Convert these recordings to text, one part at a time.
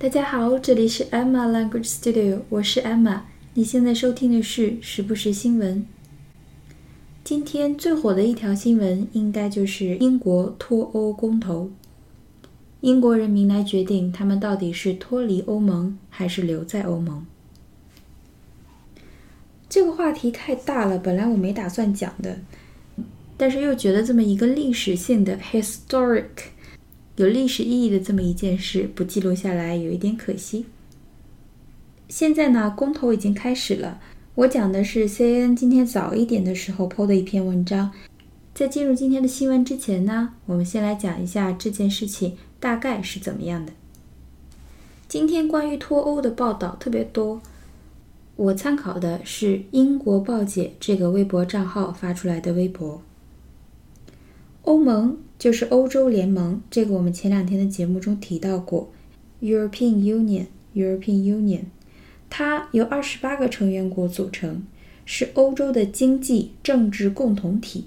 大家好，这里是 Emma Language Studio，我是 Emma。你现在收听的是时不时新闻。今天最火的一条新闻，应该就是英国脱欧公投。英国人民来决定，他们到底是脱离欧盟，还是留在欧盟。这个话题太大了，本来我没打算讲的，但是又觉得这么一个历史性的 （historic） 有历史意义的这么一件事，不记录下来有一点可惜。现在呢，公投已经开始了。我讲的是 CN 今天早一点的时候 PO 的一篇文章。在进入今天的新闻之前呢，我们先来讲一下这件事情大概是怎么样的。今天关于脱欧的报道特别多。我参考的是英国报姐这个微博账号发出来的微博。欧盟就是欧洲联盟，这个我们前两天的节目中提到过，European Union，European Union，它由二十八个成员国组成，是欧洲的经济政治共同体。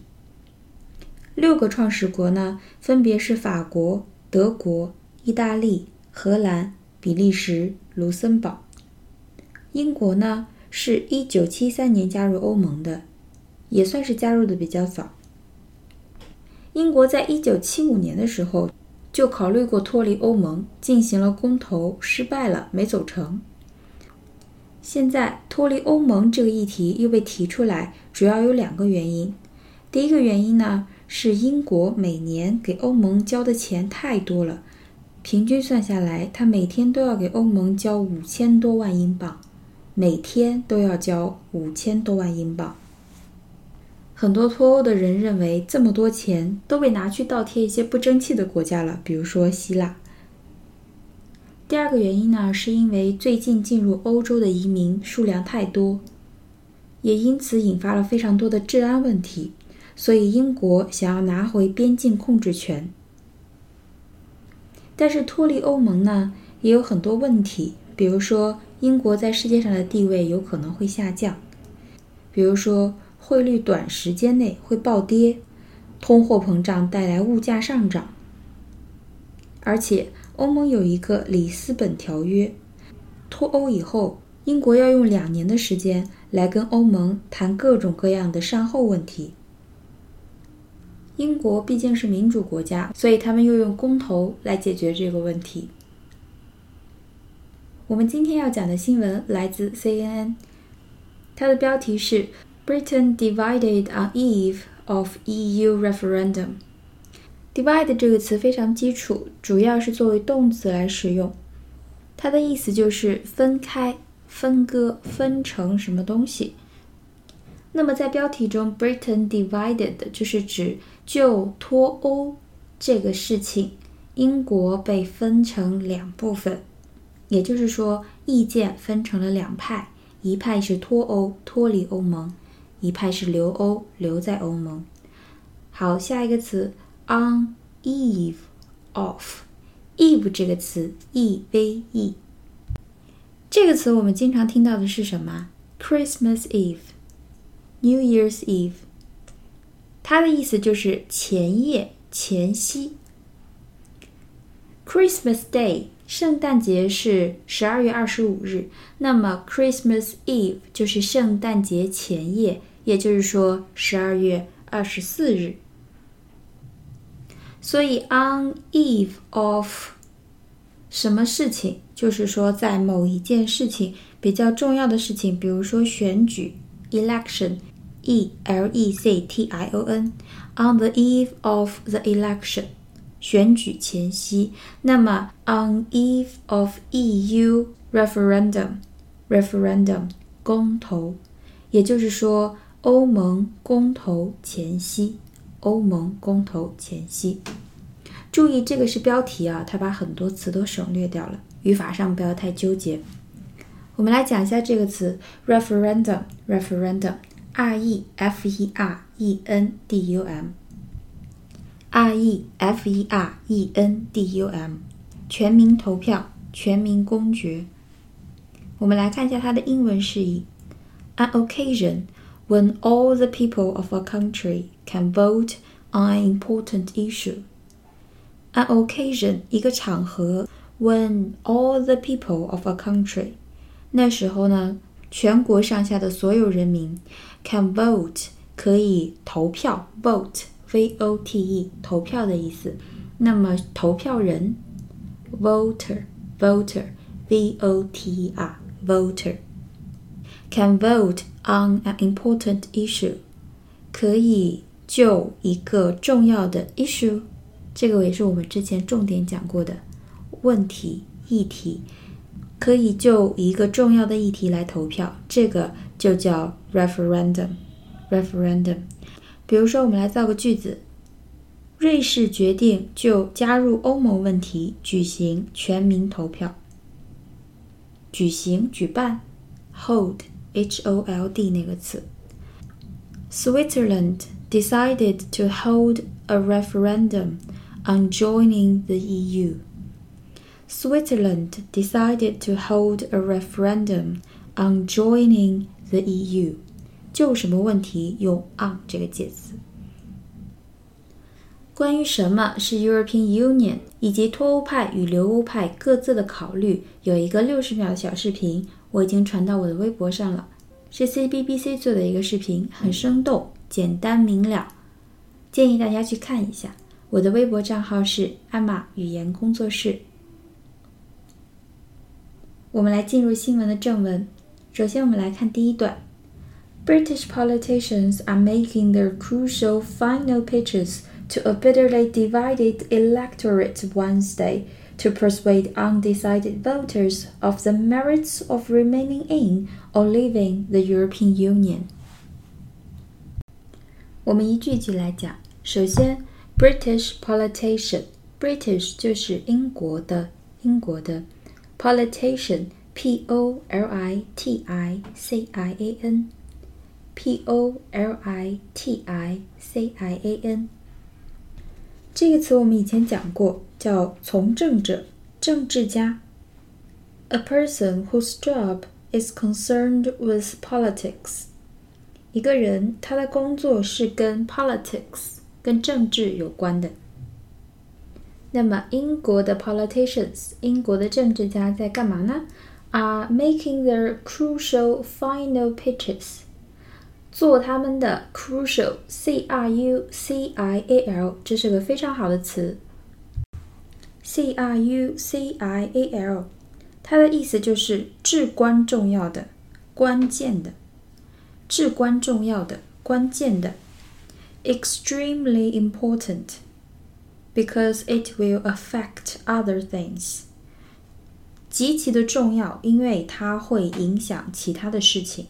六个创始国呢，分别是法国、德国、意大利、荷兰、比利时、卢森堡。英国呢，是一九七三年加入欧盟的，也算是加入的比较早。英国在一九七五年的时候就考虑过脱离欧盟，进行了公投，失败了，没走成。现在脱离欧盟这个议题又被提出来，主要有两个原因。第一个原因呢，是英国每年给欧盟交的钱太多了，平均算下来，他每天都要给欧盟交五千多万英镑。每天都要交五千多万英镑。很多脱欧的人认为，这么多钱都被拿去倒贴一些不争气的国家了，比如说希腊。第二个原因呢，是因为最近进入欧洲的移民数量太多，也因此引发了非常多的治安问题，所以英国想要拿回边境控制权。但是脱离欧盟呢，也有很多问题，比如说。英国在世界上的地位有可能会下降，比如说汇率短时间内会暴跌，通货膨胀带来物价上涨。而且欧盟有一个里斯本条约，脱欧以后，英国要用两年的时间来跟欧盟谈各种各样的善后问题。英国毕竟是民主国家，所以他们又用公投来解决这个问题。我们今天要讲的新闻来自 CNN，它的标题是 “Britain divided on eve of EU referendum”。divide 这个词非常基础，主要是作为动词来使用，它的意思就是分开、分割、分成什么东西。那么在标题中，“Britain divided” 就是指就脱欧这个事情，英国被分成两部分。也就是说，意见分成了两派，一派是脱欧、脱离欧盟，一派是留欧、留在欧盟。好，下一个词，on eve of，eve 这个词，e v e，这个词我们经常听到的是什么？Christmas Eve，New Year's Eve，它的意思就是前夜、前夕。Christmas Day。圣诞节是十二月二十五日，那么 Christmas Eve 就是圣诞节前夜，也就是说十二月二十四日。所以 on eve of 什么事情，就是说在某一件事情比较重要的事情，比如说选举 election，e l e c t i o n，on the eve of the election。选举前夕，那么 on eve of EU referendum，referendum 公投，也就是说欧盟公投前夕，欧盟公投前夕。注意这个是标题啊，它把很多词都省略掉了，语法上不要太纠结。我们来讲一下这个词 referendum，referendum，r e f e r e n d u m。R E F E R E N D U M，全民投票，全民公决。我们来看一下它的英文释义：An occasion when all the people of a country can vote on an important issue. An occasion 一个场合 when all the people of a country，那时候呢，全国上下的所有人民 can vote 可以投票，vote，v o t e，投票的意思。那么投票人，voter，voter，v o t e r，voter can vote on an important issue，可以就一个重要的 issue，这个也是我们之前重点讲过的问题议题，可以就一个重要的议题来投票，这个就叫 referendum。referendum，比如说，我们来造个句子：瑞士决定就加入欧盟问题举行全民投票。举行、举办，hold ，hold，h-o-l-d 那个词。Switzerland decided to hold a referendum on joining the EU. Switzerland decided to hold a referendum on joining the EU. 就什么问题用 on 这个介词。 关于什么是 European Union 以及脱欧派与留欧派各自的考虑，有一个六十秒的小视频，我已经传到我的微博上了，是 CBBC 做的一个视频，很生动、简单明了，建议大家去看一下。我的微博账号是艾玛语言工作室。我们来进入新闻的正文，首先我们来看第一段。British politicians are making their crucial final pitches to a bitterly divided electorate Wednesday to persuade undecided voters of the merits of remaining in or leaving the European Union. 我们一句句来讲。首先，British politician，British 就是英国的，英国的 politician，P O L I T I C I A N。P O L I T I C I A N 这个词我们以前讲过，叫从政者、政治家。A person whose job is concerned with politics，一个人他的工作是跟 politics 跟政治有关的。那么英国的 politicians，英国的政治家在干嘛呢？Are making their crucial final pitches。 做他们的 crucial，c r u c i a l，这是个非常好的词。c r u c i a l，它的意思就是至关重要的、关键的、至关重要的、关键的。extremely important because it will affect other things。极其的重要，因为它会影响其他的事情。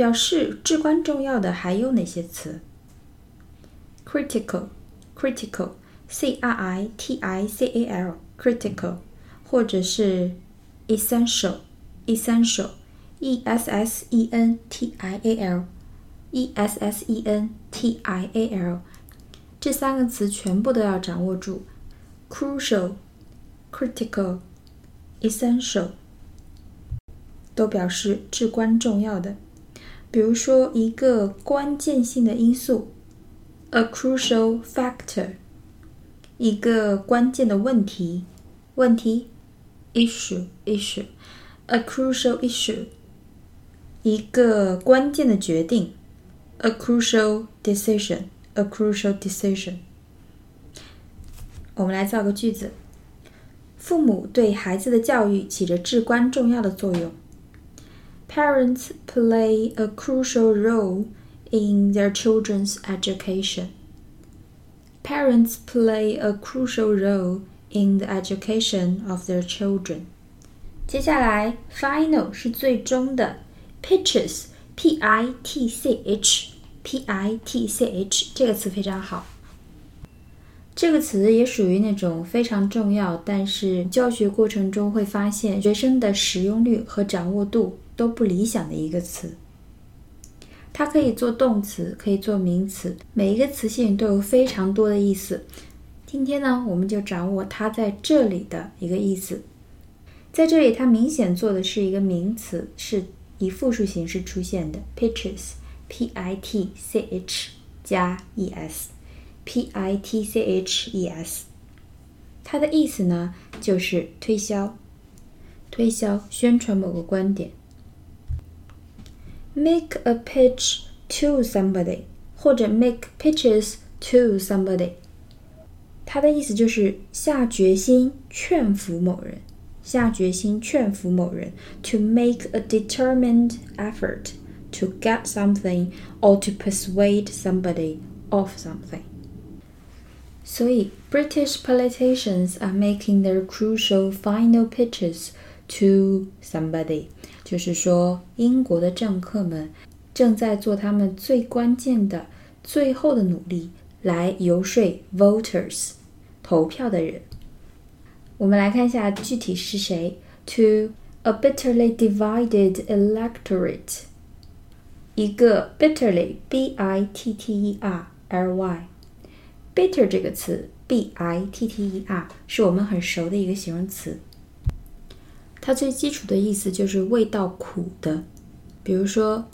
表示至关重要的还有哪些词？critical，critical，c r i t i c a l，critical，或者是 essential，essential，e s s e n t i a l，e s s e n t i a l，这三个词全部都要掌握住。crucial，critical，essential，都表示至关重要的。比如说，一个关键性的因素，a crucial factor，一个关键的问题，问题，issue，issue，a crucial issue，一个关键的决定，a crucial decision，a crucial decision。我们来造个句子：父母对孩子的教育起着至关重要的作用。Parents play a crucial role in their children's education. Parents play a crucial role in the education of their children. 接下来，final 是最终的，pitches，p i t c h，p i t c h 这个词非常好。这个词也属于那种非常重要，但是教学过程中会发现学生的使用率和掌握度 都不理想的一个词，它可以做动词，可以做名词，每一个词性都有非常多的意思。今天呢，我们就掌握它在这里的一个意思。在这里，它明显做的是一个名词，是以复数形式出现的，pitches，p i t c h 加 e s，p i t c h e s。它的意思呢就是推销、推销、宣传某个观点。Make a pitch to somebody，或者 make pitches to somebody，它的意思就是下决心劝服某人，下决心劝服某人。To make a determined effort to get something or to persuade somebody of something. 所以，British politicians are making their crucial final pitches to somebody， 就是说，英国的政客们正在做他们最关键的、最后的努力，来游说 voters，投票的人。我们来看一下具体是谁：to a bitterly divided electorate，一个 bitterly，b-i-t-t-e-r-l-y。bitter 这个词，b i t t e r，是我们很熟的一个形容词。它最基础的意思就是味道苦的，比如说，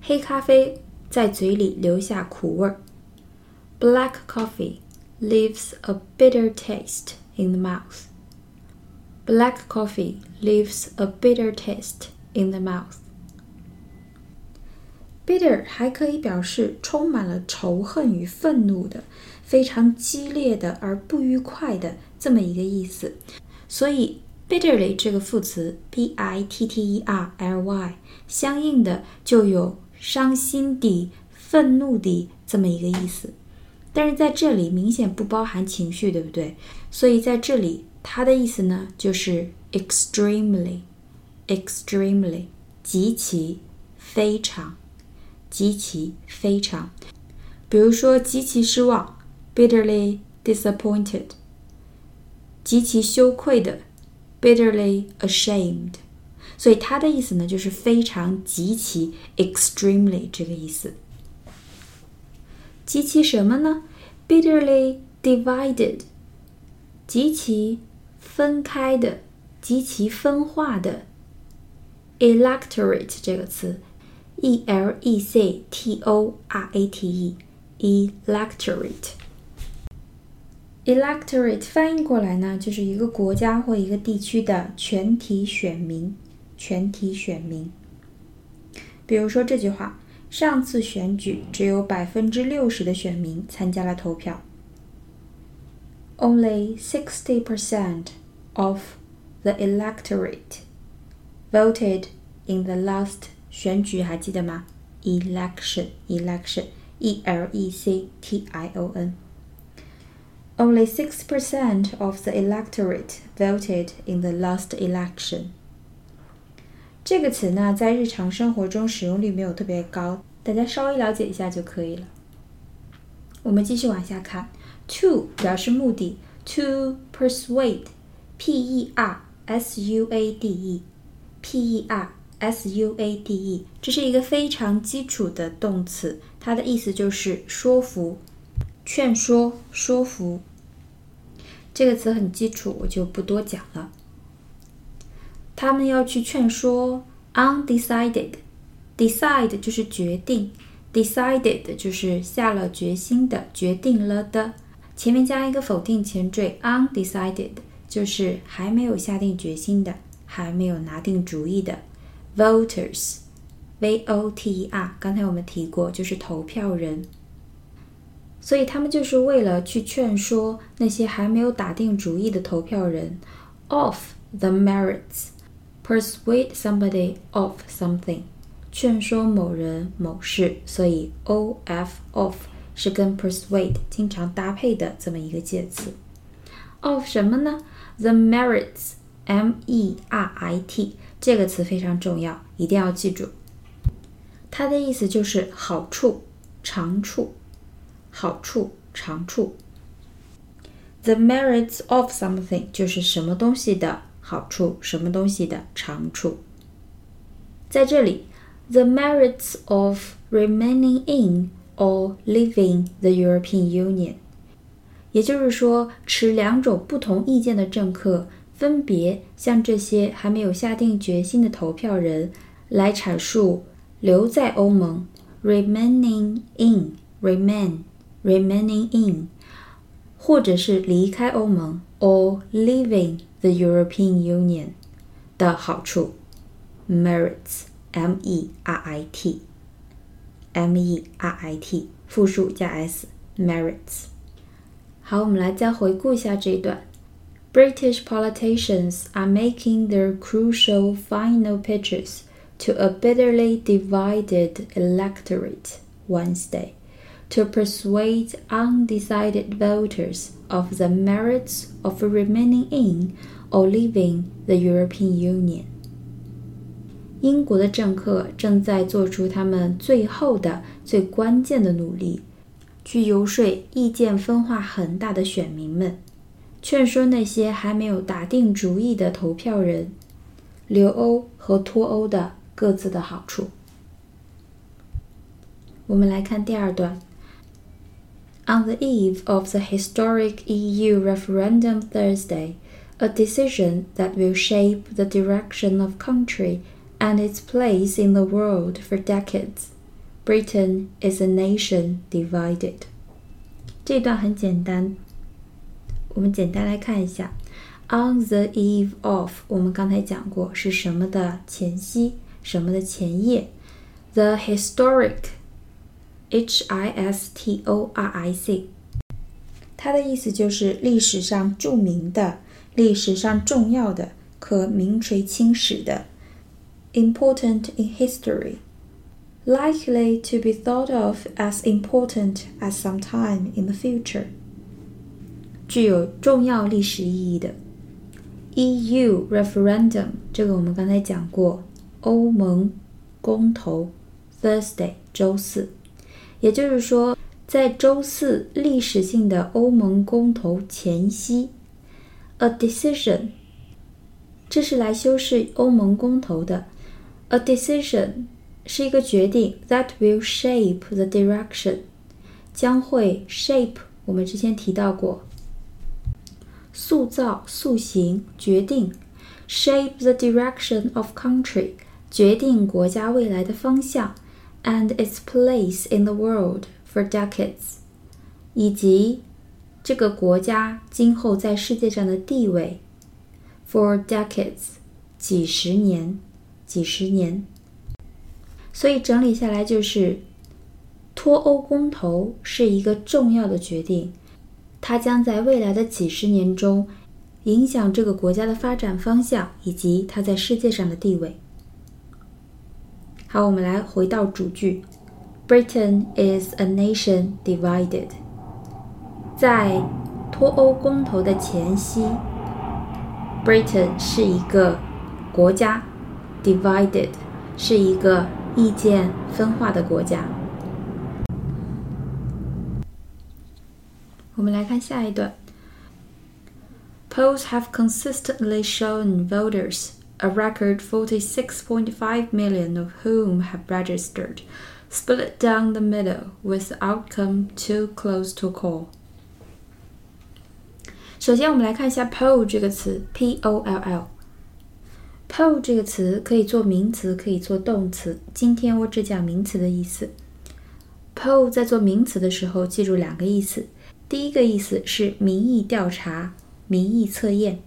黑咖啡在嘴里留下苦味儿。Black coffee leaves a bitter taste in the mouth. Black coffee leaves a bitter taste in the mouth. Bitter 还可以表示充满了仇恨与愤怒的。非常激烈的而不愉快的这么一个意思，所以 bitterly 这个副词 b i t t e r l y 相应的就有伤心的、愤怒的这么一个意思，但是在这里明显不包含情绪，对不对？所以在这里它的意思呢就是 extremely，extremely 极其、非常、极其、非常，比如说极其失望。bitterly disappointed，极其羞愧的 ，bitterly ashamed。所以它的意思呢，就是非常极其 extremely 这个意思。极其什么呢？bitterly divided，极其分开的，极其分化的。electorate 这个词，e l e c t o r a t e，electorate。 Electorate 翻译过来呢，就是一个国家或一个地区的全体选民。全体选民。比如说这句话：上次选举只有百分之六十的选民参加了投票。Only sixty percent of the electorate voted in the last 选举，还记得吗？Election，election，e l e c t i o n。 Only six percent of the electorate voted in the last election。这个词呢，在日常生活中使用率没有特别高，大家稍微了解一下就可以了。我们继续往下看，to 表示目的，to persuade，p e r s u a d e，p e r s u a d e，这是一个非常基础的动词，它的意思就是说服、 劝说、说服。这个词很基础，我就不多讲了。他们要去劝说，undecided，decide 就是决定，decided 就是下了决心的，决定了的。前面加一个否定前缀，undecided 就是还没有下定决心的，还没有拿定主意的。voters，v o t e r，刚才我们提过，就是投票人。所以他们就是为了去劝说那些还没有打定主意的投票人，of the merits，persuade somebody of something，劝说某人某事。所以 o f of 是跟 persuade 经常搭配的这么一个介词。of 什么呢？the merits，m e r i t 这个词非常重要，一定要记住。它的意思就是好处、长处。好处、长处。The merits of something 就是什么东西的好处，什么东西的长处。在这里，the merits of remaining in or leaving the European Union，也就是说，持两种不同意见的政客分别向这些还没有下定决心的投票人来阐述留在欧盟 （remaining in），remain。remaining in，或者是离开欧盟 or leaving the European Union 的好处，merit，m e r i t，m e r i t，复数加 s，merits。好，我们来再回顾一下这一段。British politicians are making their crucial final pitches to a bitterly divided electorate Wednesday To persuade undecided voters of the merits of remaining in or leaving the European Union. 英国的政客正在做出他们最后的、最关键的努力，去游说意见分化很大的选民们，劝说那些还没有打定主意的投票人，留欧和脱欧的各自的好处。我们来看第二段。On the eve of the historic EU referendum Thursday, a decision that will shape the direction of country and its place in the world for decades. Britain is a nation divided. 这段很简单，我们简单来看一下。On the eve of，我们刚才讲过是什么的前夕，什么的前夜。The historic，H I S T O R I C，它的意思就是历史上着名的、历史上重要的、可名垂青史的。important in history, likely to be thought of as important at some time in the future. 具有重要历史意义的 EU referendum，这个我们刚才讲过，欧盟公投 Thursday 周四， 也就是说，在周四历史性的欧盟公投前夕，a decision，这是来修饰欧盟公投的。A decision 是一个决定，that will shape the direction，将会 shape。我们之前提到过，塑造、塑形、决定，shape the direction of country，决定国家未来的方向，and its place in the world for decades，以及这个国家今后在世界上的地位，for decades，几十年。几十年，所以整理下来就是，脱欧公投是一个重要的决定，它将在未来的几十年中影响这个国家的发展方向以及它在世界上的地位。好，我们来回到主句：Britain is a nation divided。在脱欧公投的前夕，Britain 是一个国家。Divided 是一个意见分化的国家。我们来看下一段。Polls have consistently shown voters, a record 46.5 million of whom have registered, split down the middle with the outcome too close to call. 首先，我们来看一下 poll 这个词，P O L L。poll 这个词可以做名词，可以做动词。今天我只讲名词的意思。poll 在做名词的时候，记住两个意思。第一个意思是民意调查、民意测验，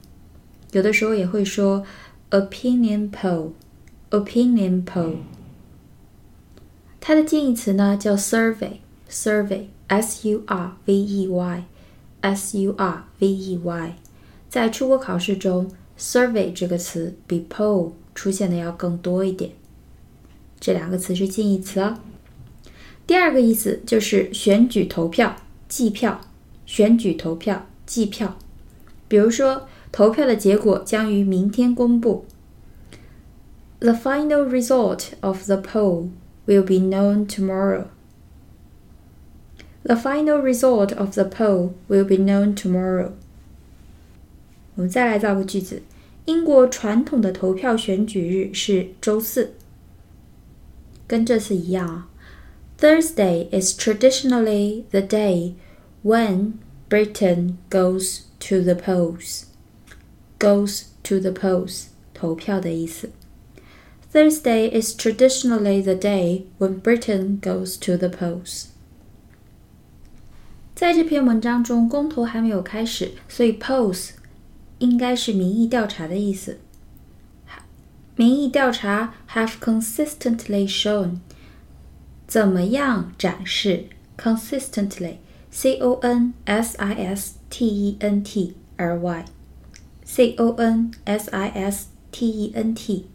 有的时候也会说 opinion poll，opinion poll。它的近义词呢叫 survey，survey，s u r v e y，s u r v e y，在出国考试中。Survey 这个词比 poll 出现的要更多一点，这两个词是近义词哦。第二个意思就是选举投票、计票。选举投票、计票。比如说，投票的结果将于明天公布。The final result of the poll will be known tomorrow. The final result of the poll will be known tomorrow. 我们再来造个句子。英国传统的投票选举日是周四，跟这次一样啊。Thursday is traditionally the day when Britain goes to the polls. Goes to the polls，投票的意思。Thursday is traditionally the day when Britain goes to the polls. 在这篇文章中，公投还没有开始，所以 polls 应该是民意调查的意思。民意调查 have consistently shown 怎么样展示 consistently，c o n s i s t e n t l Consistently，。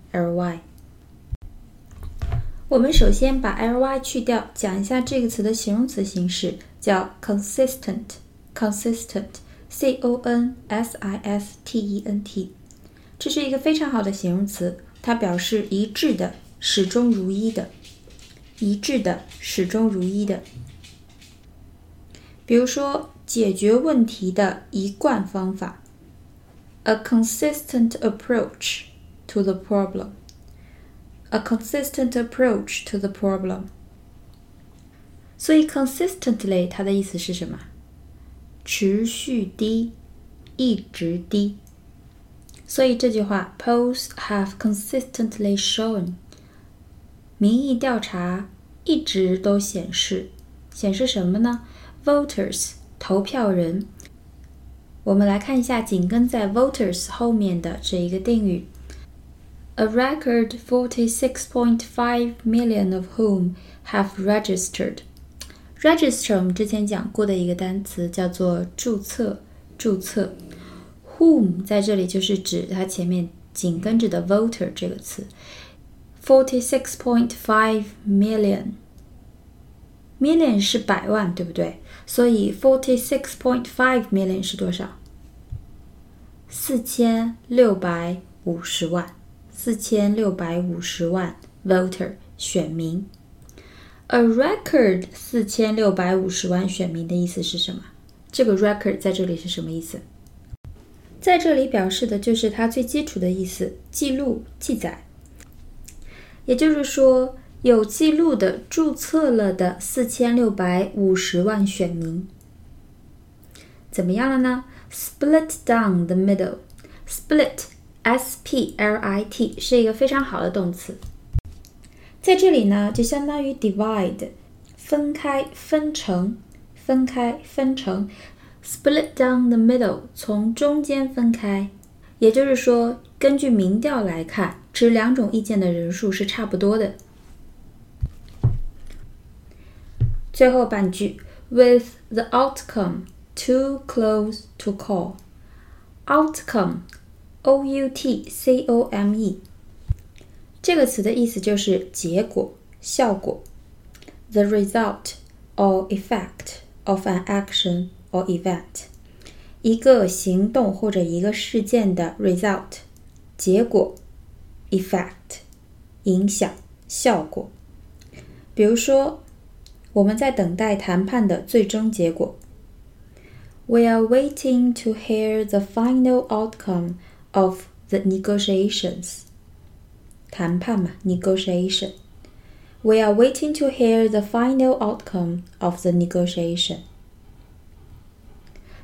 我们首先把 l y 去掉，讲一下这个词的形容词形式，叫 consistent，consistent，c o n s i s t e n t，这是一个非常好的形容词。它表示一致的、始终如一的、一致的、始终如一的。比如说，解决问题的一贯方法 ，a consistent approach to the problem。a consistent approach to the problem。所以，consistently 它的意思是什么？持续低，一直低。所以这句话，polls have consistently shown，民意调查一直都显示，显示什么呢？voters 投票人。 我们来看一下紧跟在 voters 后面的这一个定语，a record forty-six point five million of whom have registered。register 我们之前讲过的一个单词叫做注册，注册。Whom 在这里就是指它前面紧跟着的 voter 这个词，forty six point five million，million 是百万，对不对？ 所以 forty six point five million 是多少？四千六百五十万，四千六百五十万 voter 选民。A record 四千六百五十万选民的意思是什么？这个 record 在这里是什么意思？在这里表示的就是它最基础的意思，记录、记载。也就是说，有记录的注册了的四千六百五十万选民，怎么样了呢？Split down the middle，split，s-p-l-i-t 是一个非常好的动词，在这里呢就相当于 divide，分开、分成、分开、分成。Split down the middle，从中间分开，也就是说，根据民调来看，持两种意见的人数是差不多的。最后半句，with the outcome too close to call，outcome，o u t c o m e，这个词的意思就是结果、效果，the result or effect of an action。or event，一个行动或者一个事件的 result，结果，effect，影响，效果。比如说， 我们在等待谈判的最终结果。We are waiting to hear the final outcome of the negotiations。谈判嘛，negotiation。We are waiting to hear the final outcome of the negotiation。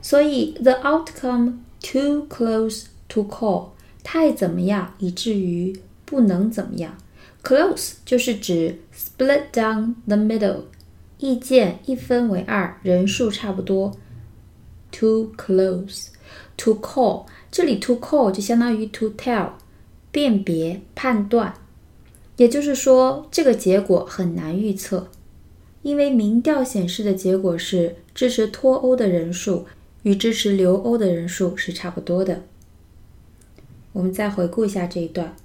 所以，the outcome too close to call，太怎么样，以至于不能怎么样。close 就是指 split down the middle， 意见一分为二，人数差不多。too close to call，这里 to call 就相当于 to tell，辨别、判断。也就是说，这个结果很难预测，因为民调显示的结果是支持脱欧的人数。与支持留欧的人数是差不多的。我们再回顾一下这一段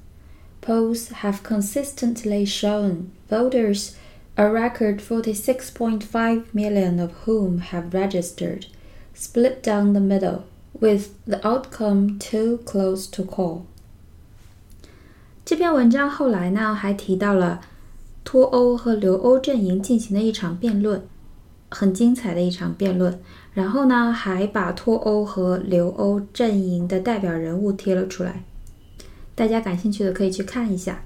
：Polls have consistently shown voters a record 46.5 million of whom have registered, split down the middle, with the outcome too close to call。这篇文章后来呢，还提到了脱欧和留欧阵营进行的一场辩论，很精彩的一场辩论。然后呢，还把脱欧和留欧阵营的代表人物贴了出来。大家感兴趣的可以去看一下。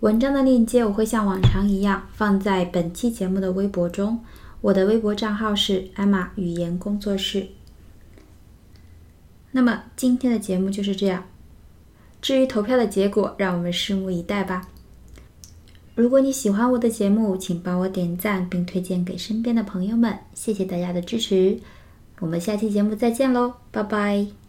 文章的链接我会像往常一样放在本期节目的微博中。我的微博账号是艾玛语言工作室。那么今天的节目就是这样。至于投票的结果，让我们拭目以待吧。如果你喜欢我的节目，请帮我点赞并推荐给身边的朋友们，谢谢大家的支持。我们下期节目再见喽，拜拜。